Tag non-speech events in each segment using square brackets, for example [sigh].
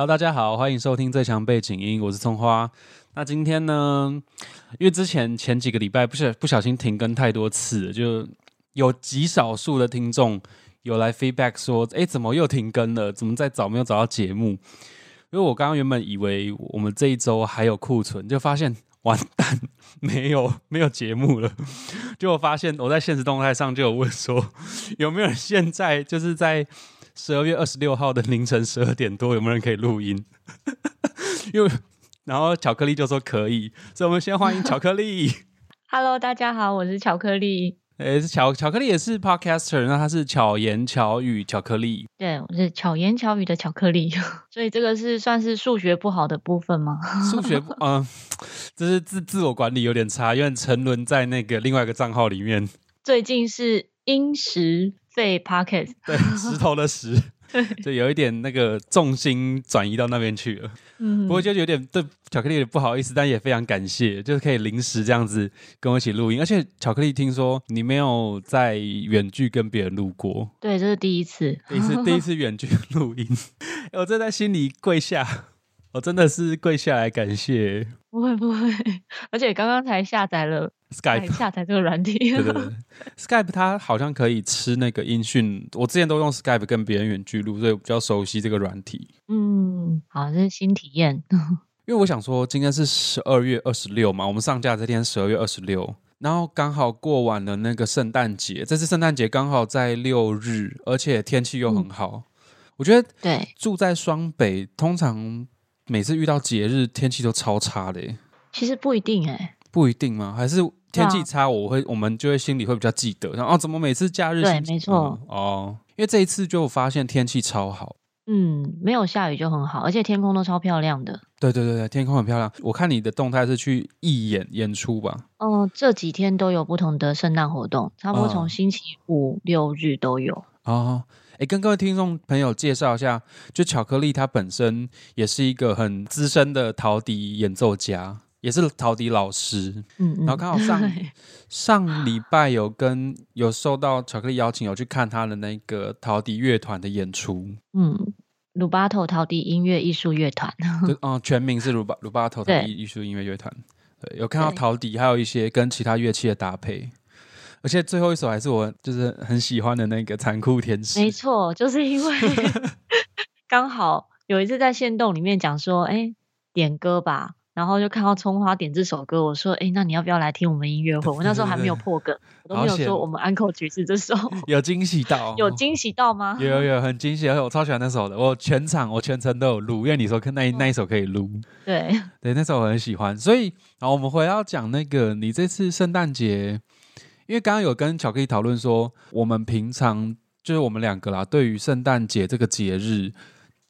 好大家好，欢迎收听最强背景音，我是葱花。那今天呢，因为之前前几个礼拜不小不小心停更太多次，就有极少数的听众有来 feedback 说，哎，怎么又停更了？怎么在找没有找到节目？因为我刚刚原本以为我们这一周还有库存，就发现完蛋，没有没有节目了。[laughs] 结果发现我在现实动态上就有问说，有没有人现在就是在。十二月二十六号的凌晨十二点多，有没有人可以录音？[laughs] 因为然后巧克力就说可以，所以我们先欢迎巧克力。Hello，大家好，我是巧克力。诶，巧巧克力也是 Podcaster，那他是巧言巧语巧克力。对，我是巧言巧语的巧克力。[laughs] 所以这个是算是数学不好的部分吗？数学嗯，[laughs] 这是自自我管理有点差，因为沉沦在那个另外一个账号里面。最近是因时。废 pocket，对，[laughs] 石头的石，[laughs] 就有一点那个重心转移到那边去了。嗯，不过就有点对巧克力不好意思，但也非常感谢，就是可以临时这样子跟我一起录音。而且巧克力听说你没有在远距跟别人录过，对，这是第一次，第一次第一次 [laughs] 远距录音，我正在心里跪下。我真的是跪下来感谢，不会不会，而且刚刚才下载了 Skype 下载这个软体，对对对，[laughs] Skype 它好像可以吃那个音讯，我之前都用 Skype 跟别人远距录，所以比较熟悉这个软体。嗯，好，这是新体验。[laughs] 因为我想说，今天是十二月二十六嘛，我们上架这天十二月二十六，然后刚好过完了那个圣诞节，这次圣诞节刚好在六日，而且天气又很好，我觉得对住在双北通常。每次遇到节日，天气都超差的。其实不一定哎，不一定吗？还是天气差，我会我们就会心里会比较记得。然后怎么每次假日？对，没错。哦，因为这一次就发现天气超好。嗯，没有下雨就很好，而且天空都超漂亮的。对对对对，天空很漂亮。我看你的动态是去义演演出吧？嗯，这几天都有不同的圣诞活动，差不多从星期五六日都有。哦。哎，跟各位听众朋友介绍一下，就巧克力，它本身也是一个很资深的陶笛演奏家，也是陶笛老师。嗯，然后刚好上 [laughs] 上礼拜有跟有受到巧克力邀请，有去看他的那个陶笛乐团的演出。嗯，鲁巴头陶笛音乐艺术乐团。就嗯，全名是鲁巴鲁巴头陶笛艺术音乐乐团。对，有看到陶笛，还有一些跟其他乐器的搭配。而且最后一首还是我就是很喜欢的那个残酷天使。没错，就是因为 [laughs] 刚好有一次在线洞里面讲说，哎，点歌吧，然后就看到葱花点这首歌，我说，哎，那你要不要来听我们音乐会？我那时候还没有破梗，我都没有说我们安口曲是这首。[laughs] 有惊喜到？[laughs] 有惊喜到吗？有有有，很惊喜，而且我超喜欢那首的，我全场我全程都有录，因为你说那那一首可以录。对对，那首我很喜欢，所以然后我们回到讲那个，你这次圣诞节。因为刚刚有跟巧克力讨论说，我们平常就是我们两个啦，对于圣诞节这个节日，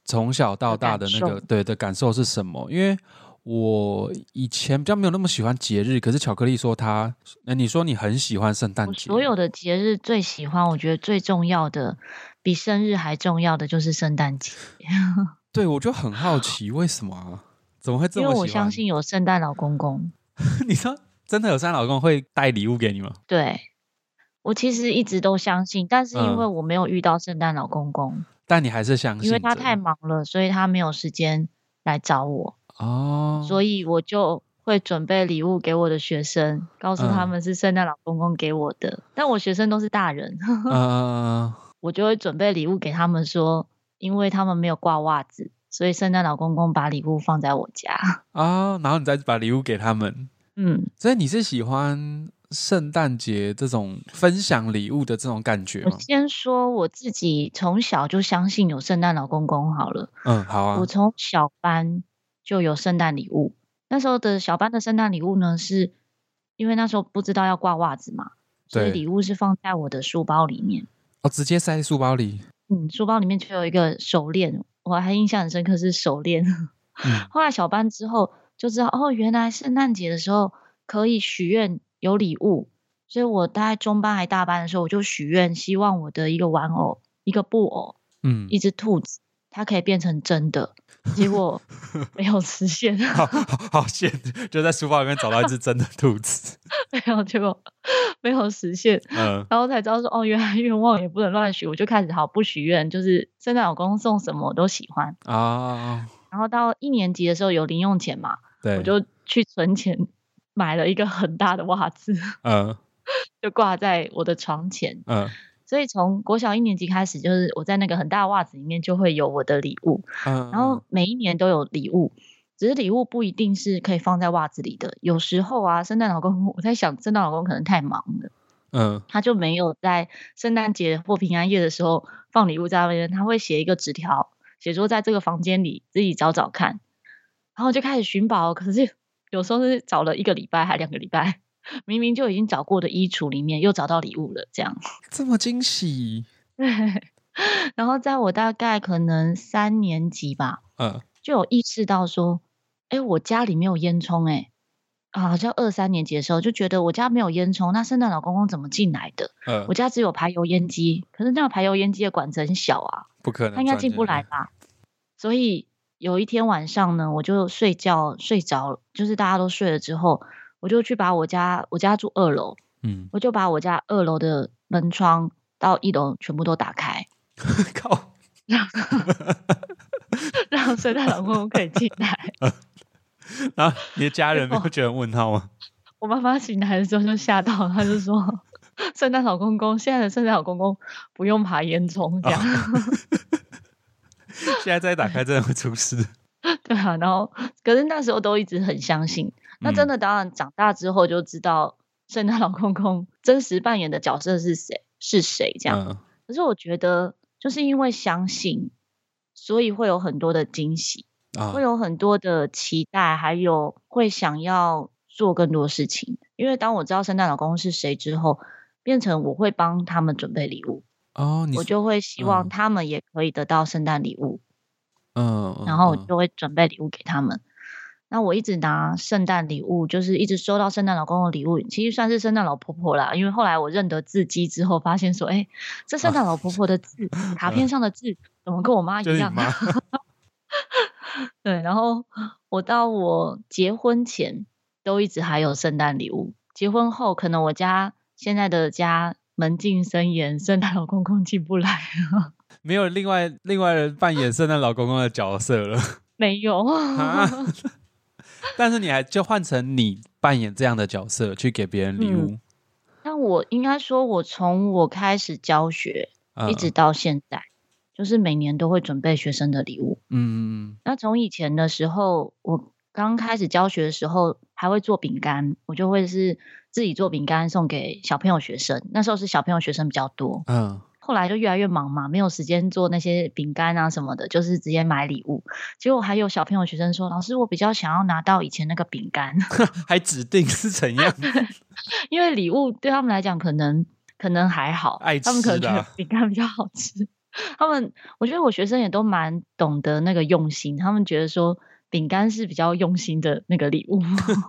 从小到大的那个对的感受是什么？因为我以前比较没有那么喜欢节日，可是巧克力说他，那你说你很喜欢圣诞节，所有的节日最喜欢，我觉得最重要的，比生日还重要的就是圣诞节。[laughs] 对，我就很好 [laughs] 奇为什么啊？怎么会这么？因为我相信有圣诞老公公。[laughs] 你说。真的有三老公会带礼物给你吗？对，我其实一直都相信，但是因为我没有遇到圣诞老公公，但你还是相信，因为他太忙了，所以他没有时间来找我。哦，所以我就会准备礼物给我的学生，告诉他们是圣诞老公公给我的，但我学生都是大人，嗯，[laughs] 我就会准备礼物给他们，说因为他们没有挂袜子，所以圣诞老公公把礼物放在我家。啊，然后你再把礼物给他们。嗯，所以你是喜欢圣诞节这种分享礼物的这种感觉吗？我先说我自己从小就相信有圣诞老公公好了。嗯，好啊。我从小班就有圣诞礼物，那时候的小班的圣诞礼物呢，是因为那时候不知道要挂袜子嘛，所以礼物是放在我的书包里面。哦，直接塞在书包里。嗯，书包里面就有一个手链，我还印象很深刻是手链。[laughs] 后来小班之后。就知道哦，原来圣诞节的时候可以许愿有礼物，所以我大概中班还大班的时候，我就许愿，希望我的一个玩偶，一个布偶，嗯，一只兔子，它可以变成真的。结果 [laughs] 没有实现，[laughs] 好好现就在书包里面找到一只真的兔子，[laughs] 没有，结果没有实现，嗯，然后才知道说哦，原来愿望也不能乱许，我就开始好不许愿，就是圣诞老公送什么我都喜欢啊。然后到一年级的时候有零用钱嘛，对，我就去存钱买了一个很大的袜子，嗯。[laughs] 就挂在我的床前。嗯。所以从国小一年级开始，就是我在那个很大的袜子里面就会有我的礼物，嗯，然后每一年都有礼物，只是礼物不一定是可以放在袜子里的。有时候啊，圣诞老公公，我在想，圣诞老公可能太忙了，嗯。他就没有在圣诞节或平安夜的时候放礼物在那边，他会写一个纸条，写说在这个房间里自己找找看，然后就开始寻宝。可是有时候是找了一个礼拜还两个礼拜，明明就已经找过的衣橱里面又找到礼物了，这样。这么惊喜，对，[laughs] 然后在我大概可能三年级吧，嗯就有意识到说，哎，我家里没有烟囱，哎，啊，好像二三年级的时候就觉得我家没有烟囱，那圣诞老公公怎么进来的？嗯我，家只有排油烟机，可是那个排油烟机的管子很小啊，不可能，他应该进不来。吧？所以有一天晚上呢，我就睡觉睡着了，就是大家都睡了之后，我就去把我家我家住二楼，嗯，我就把我家二楼的门窗到一楼全部都打开，[laughs] 靠，让让圣诞老公公可以进来。[laughs] 然后你的家人没有觉得很问号吗？[laughs] 我妈妈醒来的时候就吓到，她就说：“圣诞老公公，现在的圣诞老公公不用爬烟囱这样。[laughs] 现在再打开真的会出事。[laughs] 对啊，然后可是那时候都一直很相信。那真的当然长大之后就知道圣诞老公公真实扮演的角色是谁是谁这样。嗯可是我觉得就是因为相信，所以会有很多的惊喜，啊会有很多的期待，还有会想要做更多事情。因为当我知道圣诞老公公是谁之后，变成我会帮他们准备礼物，哦，我就会希望嗯他们也可以得到圣诞礼物。嗯，嗯然后我嗯就会准备礼物给他们。那我一直拿圣诞礼物，就是一直收到圣诞老公的礼物，其实算是圣诞老婆婆啦。因为后来我认得字迹之后，发现说，哎，这圣诞老婆婆的字，[laughs] 卡片上的字怎么跟我妈一样？[laughs] 对，然后我到我结婚前都一直还有圣诞礼物，结婚后可能我家现在的家门禁森严，圣诞老公公进不来了，没有另外另外人扮演圣诞老公公的角色了。[laughs] 没有。啊 [laughs] 但是你还就换成你扮演这样的角色去给别人礼物，那我应该说，我从我开始教学，嗯一直到现在，就是每年都会准备学生的礼物。嗯那从以前的时候，我刚开始教学的时候，还会做饼干，我就会是自己做饼干送给小朋友学生。那时候是小朋友学生比较多，嗯后来就越来越忙嘛，没有时间做那些饼干啊什么的，就是直接买礼物。结果还有小朋友学生说：“老师，我比较想要拿到以前那个饼干。”嗯，还指定是怎样？[laughs] 因为礼物对他们来讲可能可能还好，爱他们可能觉得吃的啊饼干比较好吃。他们我觉得我学生也都蛮懂得那个用心，他们觉得说饼干是比较用心的那个礼物。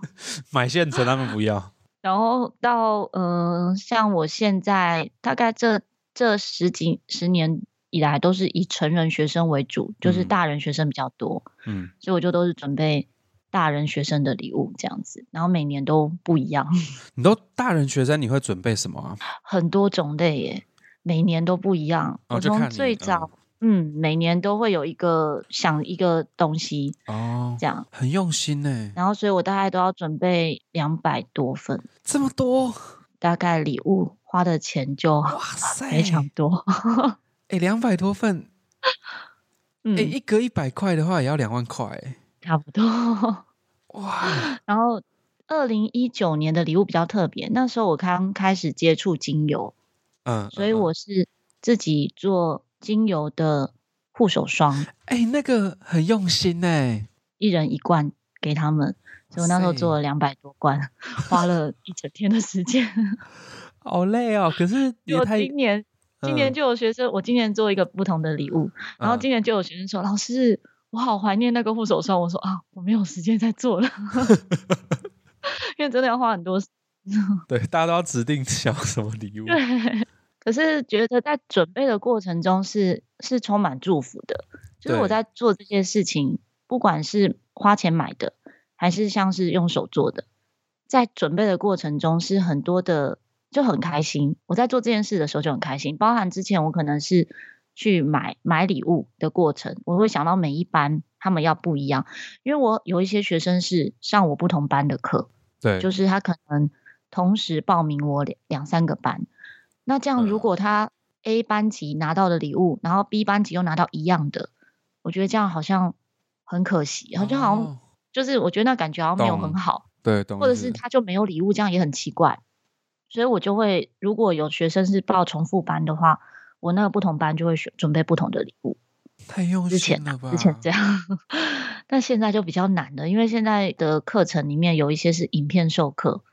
[laughs] 买现成他们不要。然后到呃，像我现在大概这这十几十年以来都是以成人学生为主，就是嗯大人学生比较多，嗯，所以我就都是准备大人学生的礼物这样子，然后每年都不一样。[laughs] 你都大人学生，你会准备什么啊？很多种类耶，每年都不一样。我从最早，嗯每年都会有一个想一个东西哦，这样，很用心呢，然后所以我大概都要准备两百多份，这么多，大概礼物花的钱就哇塞，非常多。[laughs] 哎，两百多份，嗯，哎，一个一百块的话也要两万块，哎差不多。哇，然后二零一九年的礼物比较特别，那时候我刚开始接触精油，嗯，所以嗯嗯。我是自己做精油的护手霜。哎，那个很用心呢，一人一罐给他们，所以我那时候做了两百多罐，花了一整天的时间。[laughs] 好累哦。可是 [laughs] 也我，今年今年嗯就有学生，我今年做一个不同的礼物，然后嗯今年就有学生说：“老师，我好怀念那个护手霜。”我说：“啊，我没有时间再做了，[laughs] 因为真的要花很多时对，大家都要指定想要什么礼物，对，可是觉得在准备的过程中是是充满祝福的，就是我在做这些事情，不管是花钱买的，还是像是用手做的，在准备的过程中是很多的，就很开心。我在做这件事的时候就很开心，包含之前我可能是去买买礼物的过程，我会想到每一班他们要不一样，因为我有一些学生是上我不同班的课，对，就是他可能同时报名我两两三个班，那这样如果他 A 班级拿到的礼物，然后 B 班级又拿到一样的，我觉得这样好像很可惜，好像好像就是我觉得那感觉好像没有很好，对，或者是他就没有礼物，这样也很奇怪，所以我就会如果有学生是报重复班的话，我那个不同班就会选准备不同的礼物。太用心了吧？之前这样，[laughs] 但现在就比较难了，因为现在的课程里面有一些是影片授课，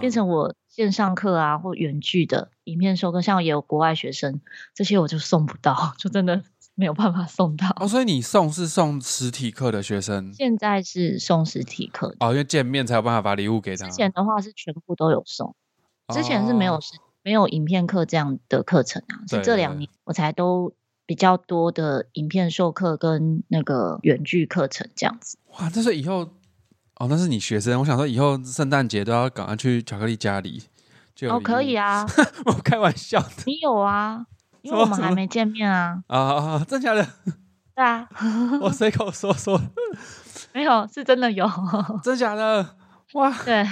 变成我线上课啊或远距的影片授课，像也有国外学生，这些我就送不到，就真的 [laughs] 没有办法送到。哦，所以你送是送实体课的学生？现在是送实体课哦，因为见面才有办法把礼物给他。之前的话是全部都有送，之前是没有是没有影片课这样的课程啊，是这两年我才都。比较多的影片授课跟那个远距课程这样子。哇，这是以后哦，那是你学生。我想说以后圣诞节都要赶快去巧克力家里。哦，可以啊，[laughs] 我开玩笑的。[laughs] 你有啊？因为我们还没见面啊。啊啊，真假的？[laughs] 对啊。我随口说说。没有，是真的有。真假的？哇。对。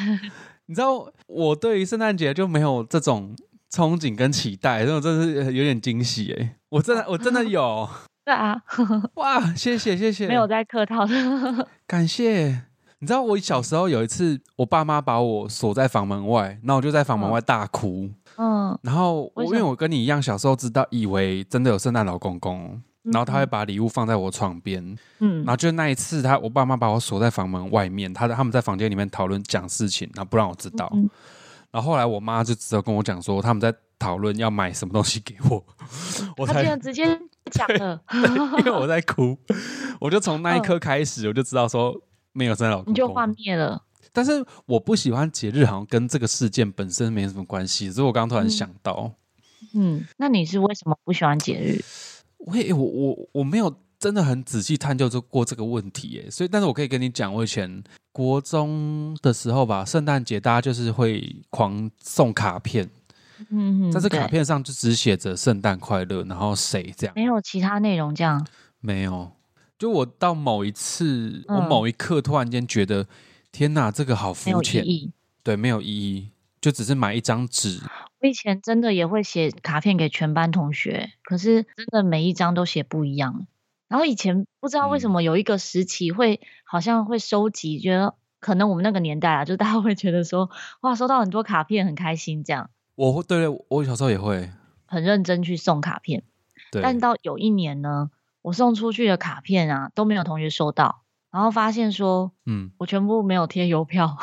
你知道我对于圣诞节就没有这种。憧憬跟期待，这种真是有点惊喜哎！我真的，我真的有。对啊，哇，谢谢谢谢，没有在客套的，感谢。你知道我小时候有一次，我爸妈把我锁在房门外，那我就在房门外大哭。嗯，然后我因为我跟你一样，小时候知道以为真的有圣诞老公公，然后他会把礼物放在我床边。嗯，然后就那一次，他我爸妈把我锁在房门外面，他他们在房间里面讨论讲事情，然后不让我知道。然后后来我妈就只有跟我讲说，他们在讨论要买什么东西给我，[laughs] 我才直接讲了，[laughs] 因为我在哭，[laughs] 我就从那一刻开始，我就知道说没有真老公，你就幻灭了。但是我不喜欢节日，好像跟这个事件本身没什么关系。所以我刚刚突然想到，嗯，那你是为什么不喜欢节日？我我我我没有。真的很仔细探究过这个问题耶，所以但是我可以跟你讲，我以前国中的时候吧，圣诞节大家就是会狂送卡片，嗯，在这卡片上就只写着圣诞快乐，然后谁这样，没有其他内容这样，没有。就我到某一次，我某一刻突然间觉得，天哪，这个好肤浅，对，没有意义，就只是买一张纸。我以前真的也会写卡片给全班同学，可是真的每一张都写不一样。然后以前不知道为什么有一个时期会好像会收集，觉得可能我们那个年代啊，就大家会觉得说，哇，收到很多卡片很开心这样。我会对我小时候也会很认真去送卡片，但到有一年呢，我送出去的卡片啊都没有同学收到，然后发现说，嗯，我全部没有贴邮票。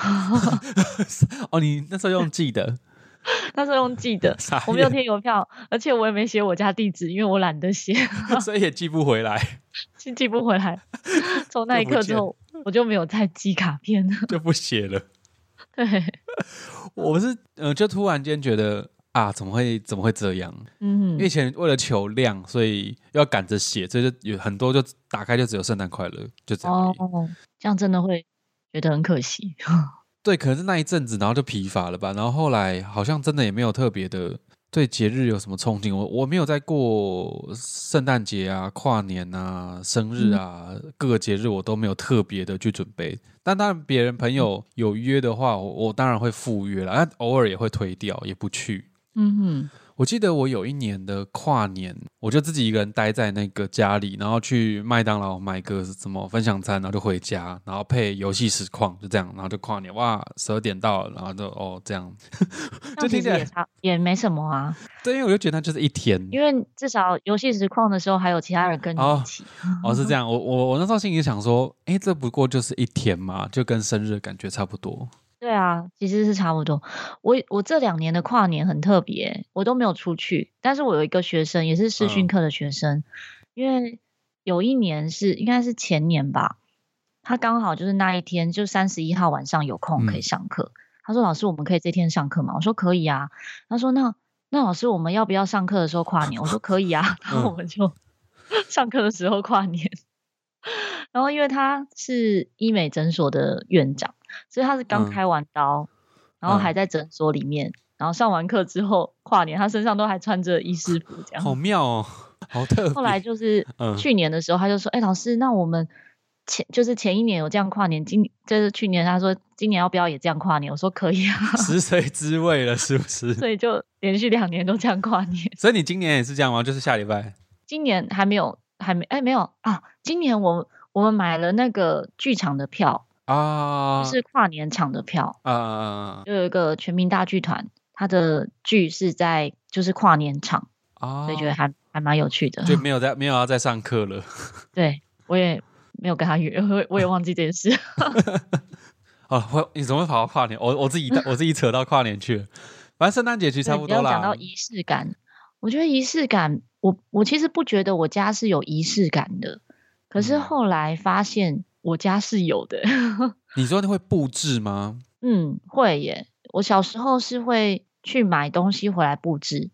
[laughs] 哦，你那时候用寄的。[laughs] 那时候用寄的，我没有贴邮票，而且我也没写我家地址，因为我懒得写，所以也寄不回来，[laughs] 寄寄不回来。从那一刻之后，我就没有再寄卡片了，就不写了。对，我是呃，就突然间觉得啊，怎么会怎么会这样？嗯，因为以前为了求量，所以要赶着写，所以就有很多就打开就只有圣诞快乐，就这样。哦，这样真的会觉得很可惜。[laughs] 对，可能是那一阵子，然后就疲乏了吧。然后后来好像真的也没有特别的对节日有什么憧憬。我我没有在过圣诞节啊、跨年啊、生日啊，各个节日我都没有特别的去准备。但当然，别人朋友有约的话，我我当然会赴约了，但偶尔也会推掉，也不去。嗯哼。我记得我有一年的跨年，我就自己一个人待在那个家里，然后去麦当劳买个什么分享餐，然后就回家，然后配游戏实况，就这样，然后就跨年。哇，十二点到了，然后就哦这样，[laughs] 就听起来也差也没什么啊。对，因为我就觉得那就是一天，因为至少游戏实况的时候还有其他人跟你一起。哦，是这样。我我我那时候心里想说，哎，这不过就是一天嘛，就跟生日感觉差不多。对啊，其实是差不多。我我这两年的跨年很特别，我都没有出去。但是我有一个学生，也是视讯课的学生，因为有一年是应该是前年吧，他刚好就是那一天，就三十一号晚上有空可以上课。他说：“老师，我们可以这天上课吗？”我说：“可以啊。”他说：“那那老师，我们要不要上课的时候跨年？”我说：“可以啊。[laughs] ”然后我们就上课的时候跨年。[laughs] 然后因为他是医美诊所的院长。所以他是刚开完刀，然后还在诊所里面，然后上完课之后跨年，他身上都还穿着医师服，这样好妙哦，好特。后来就是去年的时候，他就说：“哎，老师，那我们前就是前一年有这样跨年，今就是去年他说今年要不要也这样跨年？我说可以啊，食髓知味了，是不是？所以就连续两年都这样跨年。所以你今年也是这样吗？就是下礼拜？今年还没有，还没哎没有啊。今年我我们买了那个剧场的票啊，就是跨年场的票啊，就有一个全民大剧团，它的剧是在就是跨年场啊，所以觉得还还蛮有趣的。就 [laughs] 没有在没有要再上课了。[laughs] 对，我也。没有跟他约，我我也忘记这件事。啊，[laughs] 我你怎么会跑到跨年？我我自己我自己扯到跨年去了。反正圣诞节其实差不多啦。讲到仪式感，我觉得仪式感，我我其实不觉得我家是有仪式感的，可是后来发现我家是有的。[laughs] 你说你会布置吗？嗯，会耶。我小时候是会去买东西回来布置，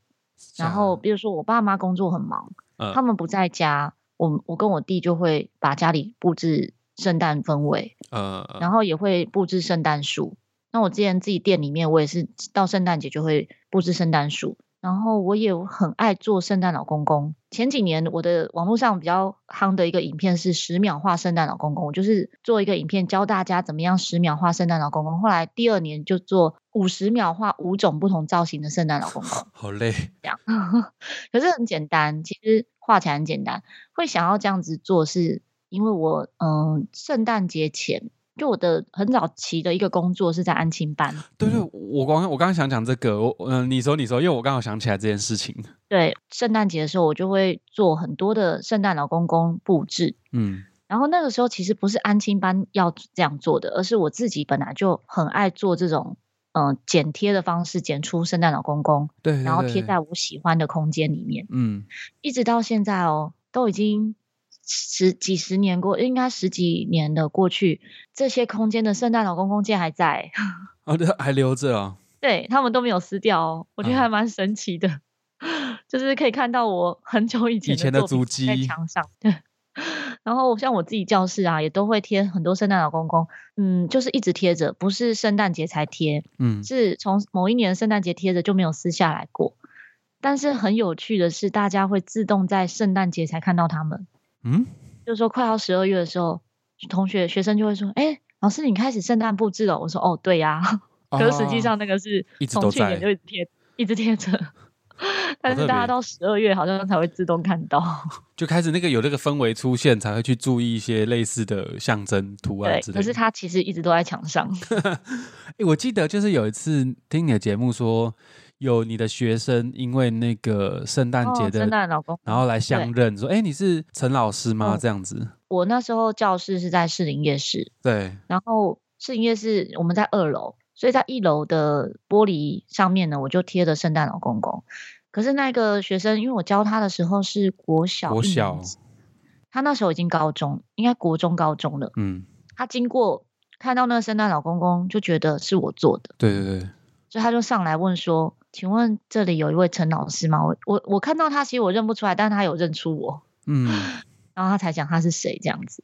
然后比如说我爸妈工作很忙，他们不在家。我我跟我弟就会把家里布置圣诞氛围，呃，然后也会布置圣诞树。那我之前自己店里面，我也是到圣诞节就会布置圣诞树。然后我也很爱做圣诞老公公。前几年我的网络上比较夯的一个影片是十秒画圣诞老公公，我就是做一个影片教大家怎么样十秒画圣诞老公公。后来第二年就做五十秒画五种不同造型的圣诞老公公，[laughs] 好累，这样，[laughs] 可是很简单，其实画起来很简单。会想要这样子做，是因为我嗯，圣诞节前。就我的很早期的一个工作是在安亲班。对对，我刚我刚刚想讲这个，我嗯，你说你说，因为我刚好想起来这件事情。[laughs] 对，圣诞节的时候，我就会做很多的圣诞老公公布置。嗯，然后那个时候其实不是安亲班要这样做的，而是我自己本来就很爱做这种嗯剪贴的方式，剪出圣诞老公公，对，然后贴在我喜欢的空间里面。嗯，一直到现在哦，都已经。十几十年过，应该十几年的过去，这些空间的圣诞老公公竟然还在，[laughs] 哦，还留着啊？对他们都没有撕掉哦，我觉得还蛮神奇的，[laughs] 就是可以看到我很久以前以前的足迹在墙上。对，[laughs] 然后像我自己教室啊，也都会贴很多圣诞老公公，嗯，就是一直贴着，不是圣诞节才贴，嗯，是从某一年圣诞节贴着就没有撕下来过。但是很有趣的是，大家会自动在圣诞节才看到他们。嗯，就是说快要十二月的时候，同学学生就会说：“哎，老师，你开始圣诞布置了。”我说：“哦，对呀。[laughs] ”可是实际上那个是从去年就一直贴，一直贴着。但是大家到十二月好像才会自动看到，[laughs] 就开始那个有那个氛围出现，才会去注意一些类似的象征图案之类。可是它其实一直都在墙上。[laughs] 哎，我记得就是有一次听你的节目说。有你的学生因为那个圣诞节的圣诞老公，然后来相认，说：“哎，你是陈老师吗？”这样子。我那时候教室是在士林夜市，对。然后士林夜市我们在二楼，所以在一楼的玻璃上面呢，我就贴着圣诞老公公。可是那个学生，因为我教他的时候是国小，国小，他那时候已经高中，应该国中高中了。嗯。他经过看到那个圣诞老公公，就觉得是我做的。对对对。所以他就上来问说。请问这里有一位陈老师吗？我我我看到他，其实我认不出来，但是他有认出我，嗯，[gasps] 然后他才讲他是谁这样子，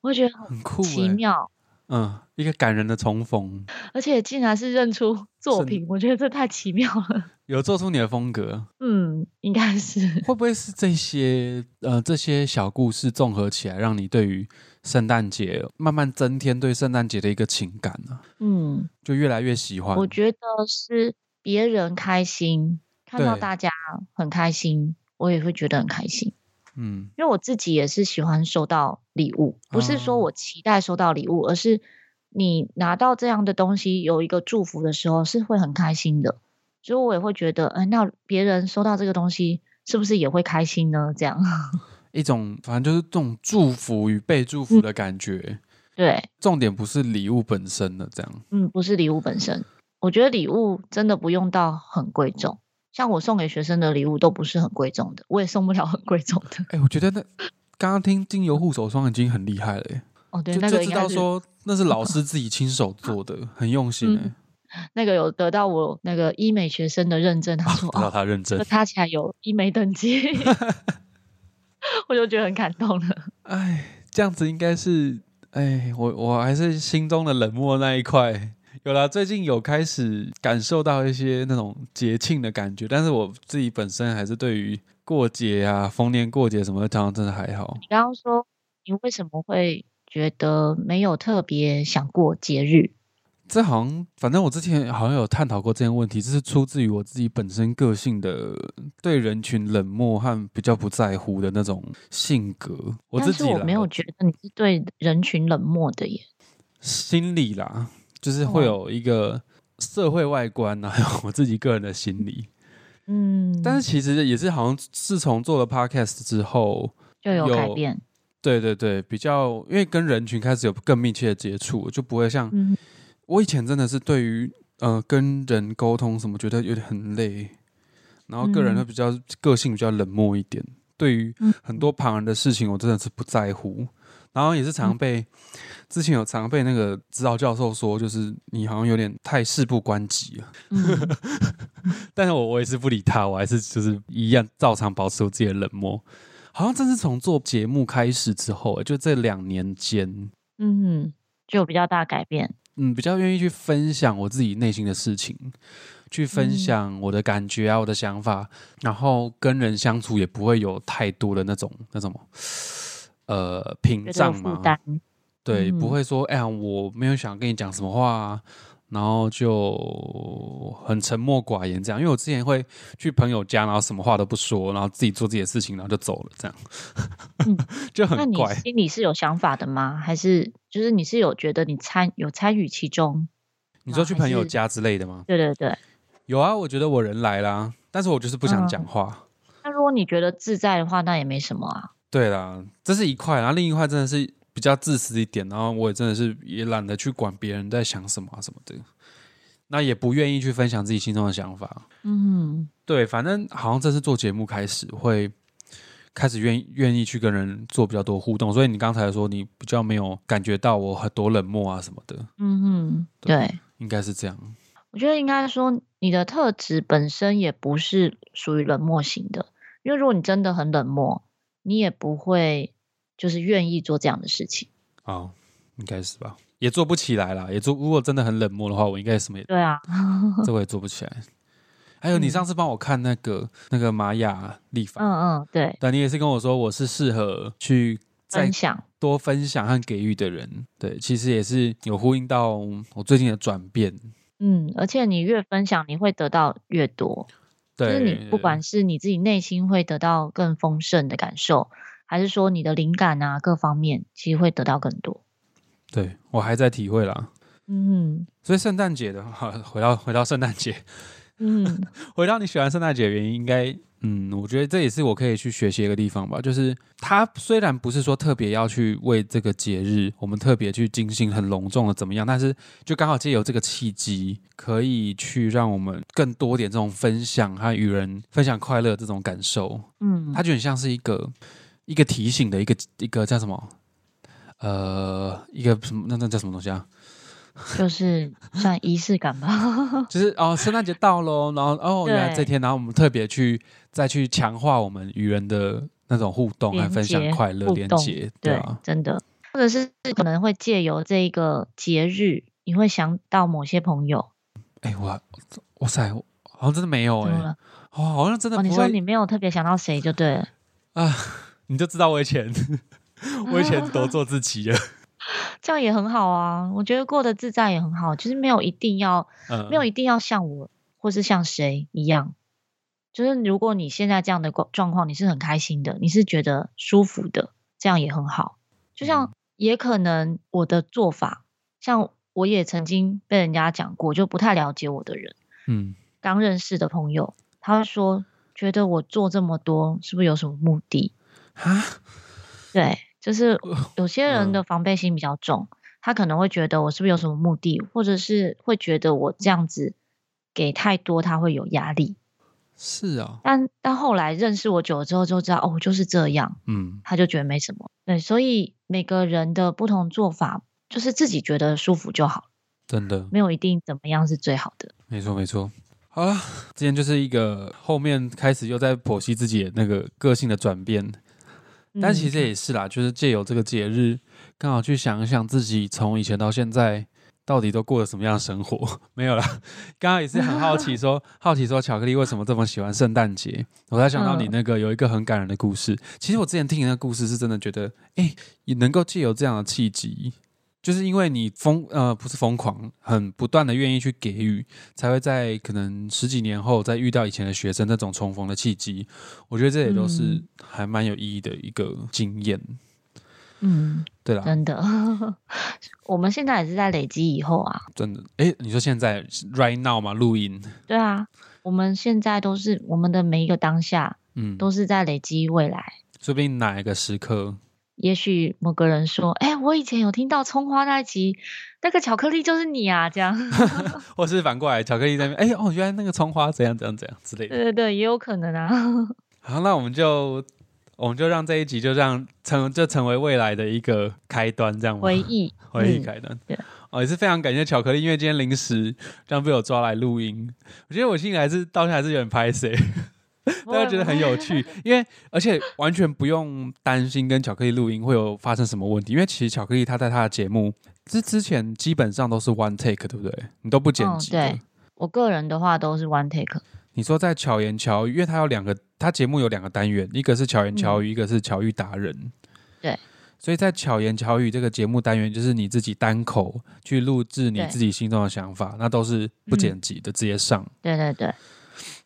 我觉得很酷，奇妙，嗯，一个感人的重逢，而且竟然是认出 [laughs] 作品，我觉得这太奇妙了，[laughs] 有做出你的风格，嗯，应该是，会不会是这些呃这些小故事综合起来，让你对于圣诞节慢慢增添对圣诞节的一个情感呢？嗯，就越来越喜欢，我觉得是。别人开心，看到大家很开心，我也会觉得很开心。嗯，因为我自己也是喜欢收到礼物，不是说我期待收到礼物，而是你拿到这样的东西，有一个祝福的时候，是会很开心的。所以我也会觉得，哎，那别人收到这个东西，是不是也会开心呢？这样 [laughs] 一种，反正就是这种祝福与被祝福的感觉。对，重点不是礼物本身的，这样。嗯，不是礼物本身。我觉得礼物真的不用到很贵重，像我送给学生的礼物都不是很贵重的，我也送不了很贵重的。哎，我觉得那刚刚听精油护手霜已经很厉害了，哦，对，就知道说那是老 [laughs] 师自己亲手做的，很用心哎。那个有得到我那个医美学生的认证，他说得到他认证，擦起来有医美等级 [laughs] [laughs] 我就觉得很感动了。哎，这样子应该是，哎，我我还是心中的冷漠那一块。有啦，最近有开始感受到一些那种节庆的感觉，但是我自己本身还是对于过节啊、逢年过节什么的，常常真的还好。你刚刚说你为什么会觉得没有特别想过节日。这好像，反正我之前好像有探讨过这件问题，这是出自于我自己本身个性的对人群冷漠和比较不在乎的那种性格。我自己我没有觉得你是对人群冷漠的耶，心理啦，就是会有一个社会外观 [laughs] 还有我自己个人的心理。嗯，但是其实也是好像自从做了 podcast 之后就有改变。对对对，比较因为跟人群开始有更密切的接触，就不会像。我以前真的是对于呃跟人沟通什么觉得有点很累，然后个人会比较个性比较冷漠一点，对于很多旁人的事情我真的是不在乎，然后也是常被之前有常被那个指导教授说，就是你好像有点太事不关己了，[laughs] 但是我我也是不理他，我还是就是一样照常保持我自己的冷漠，好像正是从做节目开始之后，就这两年间，嗯，就有比较大改变。嗯，比较愿意去分享我自己内心的事情，去分享我的感觉啊，我的想法，然后跟人相处也不会有太多的那种那什么，呃，屏障嘛，对，不会说，哎呀，我没有想跟你讲什么话。然后就很沉默寡言这样，因为我之前会去朋友家，然后什么话都不说，然后自己做自己的事情，然后就走了，这样，[laughs] 就很怪。心里是有想法的吗？还是就是你是有觉得你参有参与其中？你说去朋友家之类的吗？对对对，有啊。我觉得我人来啦，但是我就是不想讲话。那如果你觉得自在的话，那也没什么啊。对啦，这是一块，然后另一块真的是。比较自私一点，然后我也真的是也懒得去管别人在想什么啊什么的，那也不愿意去分享自己心中的想法。嗯，对，反正好像这次做节目开始会开始愿愿意去跟人做比较多互动，所以你刚才说你比较没有感觉到我很多冷漠啊什么的。嗯哼，对，应该是这样。我觉得应该说你的特质本身也不是属于冷漠型的，因为如果你真的很冷漠，你也不会。就是愿意做这样的事情，哦，应该是吧，也做不起来啦。也做，如果真的很冷漠的话，我应该什么也对啊，这我也做不起来。还有，你上次帮我看那个那个玛雅历法，嗯嗯，对，但你也是跟我说我是适合去分享、多分享和给予的人。对，其实也是有呼应到我最近的转变。嗯，而且你越分享，你会得到越多。对，就是你不管是你自己内心会得到更丰盛的感受。还是说你的灵感啊，各方面其实会得到更多。对我还在体会啦。嗯，所以圣诞节的话，[laughs] 回到回到圣诞节，嗯，[laughs] 回到你喜欢圣诞节的原因，应该，嗯，我觉得这也是我可以去学习一个地方吧。就是它虽然不是说特别要去为这个节日，我们特别去精心很隆重的怎么样，但是就刚好借由这个契机，可以去让我们更多点这种分享和与人分享快乐这种感受。嗯，它就很像是一个。一个提醒的一个一个叫什么？呃，一个什么？那那叫什么东西啊？就是算仪式感吧。[laughs] 就是哦，圣诞节到喽，然后哦，原来这天，然后我们特别去再去强化我们与人的那种互动，和分享快乐连接，对啊，真的，或者是可能会借由这个节日，你会想到某些朋友。哎，我哇塞，好像真的没有哎，哦，好像真的。你说你没有特别想到谁就对了啊。你就知道我以前，[laughs] 我以前多 [laughs] 做自己了，[laughs] 这样也很好啊。我觉得过得自在也很好，就是没有一定要，没有一定要像我或是像谁一样。就是如果你现在这样的状况，你是很开心的，你是觉得舒服的，这样也很好。就像也可能我的做法，像我也曾经被人家讲过，就不太了解我的人，嗯，刚认识的朋友，他会说觉得我做这么多是不是有什么目的？啊，对，就是有些人的防备心比较重，他可能会觉得我是不是有什么目的，或者是会觉得我这样子给太多，他会有压力。是啊，但但后来认识我久了之后，就知道哦，就是这样。嗯，他就觉得没什么。对，所以每个人的不同做法，就是自己觉得舒服就好。真的，没有一定怎么样是最好的。没错，没错。好了，今天就是一个后面开始又在剖析自己那个个性的转变。但其实也是啦，就是借由这个节日，刚好去想一想自己从以前到现在到底都过了什么样的生活？[laughs] 没有啦，刚刚也是很好奇说，[laughs] 好奇说巧克力为什么这么喜欢圣诞节？我才想到你那个有一个很感人的故事。其实我之前听你那个故事是真的觉得，哎，也能够借由这样的契机。就是因为你疯呃不是疯狂，很不断的愿意去给予，才会在可能十几年后再遇到以前的学生那种重逢的契机。我觉得这也都是还蛮有意义的一个经验。嗯，对啦，真的，[laughs] 我们现在也是在累积以后啊。真的，哎，你说现在 right now 吗？录音？对啊，我们现在都是我们的每一个当下，嗯，都是在累积未来。说不定哪一个时刻。也许某个人说：“哎，我以前有听到葱花那一集，那个巧克力就是你啊。”这样，[laughs] 或是反过来，巧克力在那边，哎哦，原来那个葱花怎样怎样怎样之类的。对对对，也有可能啊。[laughs] 好，那我们就我们就让这一集就这样成就成为未来的一个开端，这样回忆 [laughs] 回忆开端。对哦，也是非常感谢巧克力，因为今天临时这样被我抓来录音，我觉得我心里还是到现在还是有点拍谁。大家觉得很有趣，因为而且完全不用担心跟巧克力录音会有发生什么问题，因为其实巧克力他在他的节目之之前基本上都是 one take，对不对？你都不剪辑。对，我个人的话都是 one take。你说在巧言巧语，因为他有两个，他节目有两个单元，一个是巧言巧语，一个是巧遇达人。对，所以在巧言巧语这个节目单元，就是你自己单口去录制你自己心中的想法，那都是不剪辑的，直接上。对对对。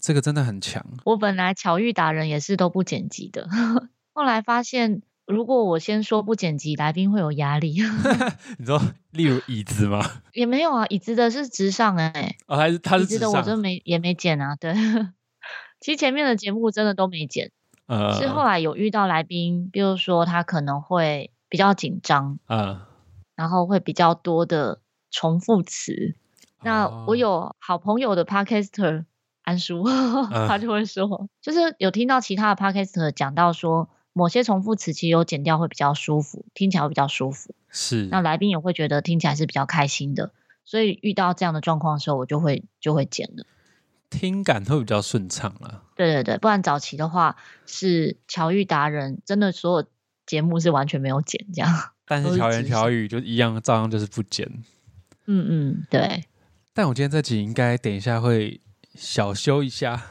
这个真的很强。我本来巧遇达人也是都不剪辑的，[laughs] 后来发现如果我先说不剪辑，来宾会有压力。[laughs] 你说，例如椅子吗？也没有啊，椅子的是直上哎，哦，还是他是椅子的，我真没也没剪啊。对，[laughs] 其实前面的节目真的都没剪，呃，是后来有遇到来宾，比如说他可能会比较紧张，嗯，然后会比较多的重复词。那我有好朋友的 Podcaster。安叔，[laughs] 他就会说，就是有听到其他的 podcast 讲到说，某些重复词其实有剪掉会比较舒服，听起来会比较舒服。是，那来宾也会觉得听起来是比较开心的，所以遇到这样的状况的时候，我就会就会剪了，听感会比较顺畅了。对对对，不然早期的话是巧遇达人，真的所有节目是完全没有剪这样。[laughs] 但是巧言巧语就一样，照样就是不剪。嗯嗯，对。但我今天这集应该等一下会。小修一下，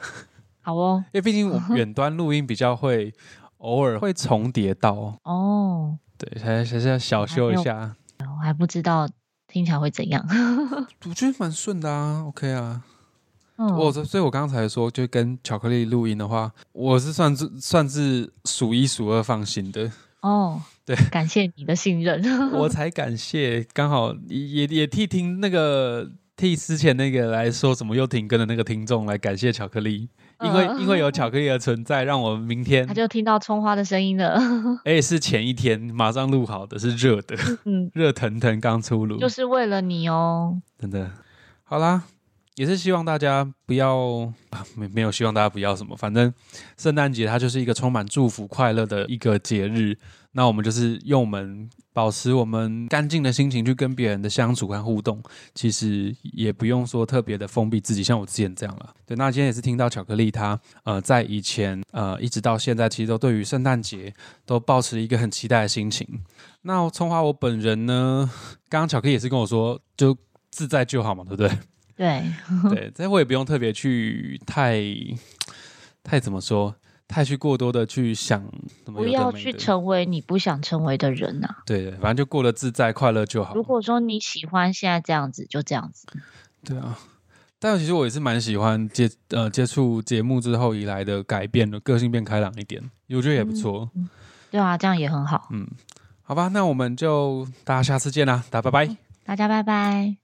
好哦，因为毕竟我 [laughs] 远端录音比较会偶尔会重叠到哦，对，还还是要小修一下。我还不知道听起来会怎样，[laughs] 我觉得蛮顺的啊，OK 啊。我所以，我刚才说，就跟巧克力录音的话，我是算是算是数一数二放心的哦。[laughs] 对，感谢你的信任，我才感谢，刚好也也替听那个。替之前那个来说怎么又停更的那个听众来感谢巧克力，因为因为有巧克力的存在，让我们明天他就听到葱花的声音了。哎，是前一天马上录好的，是热的，嗯，热腾腾刚出炉，就是为了你哦。真的，好啦，也是希望大家不要没没有希望大家不要什么，反正圣诞节它就是一个充满祝福快乐的一个节日。那我们就是用我们保持我们干净的心情去跟别人的相处和互动，其实也不用说特别的封闭自己，像我之前这样了。对，那今天也是听到巧克力，他呃在以前呃一直到现在，其实都对于圣诞节都保持一个很期待的心情。那葱花我本人呢，刚刚巧克力也是跟我说，就自在就好嘛，对不对？[laughs] 对对，这我也不用特别去太太怎么说。太去过多的去想，不要去成为你不想成为的人呐。对，反正就过得自在快乐就好。如果说你喜欢现在这样子，就这样子。对啊，但其实我也是蛮喜欢接呃接触节目之后以来的改变的个性变开朗一点，我觉得也不错。对啊，这样也很好。嗯，好吧，那我们就大家下次见啦，大家拜拜。大家拜拜。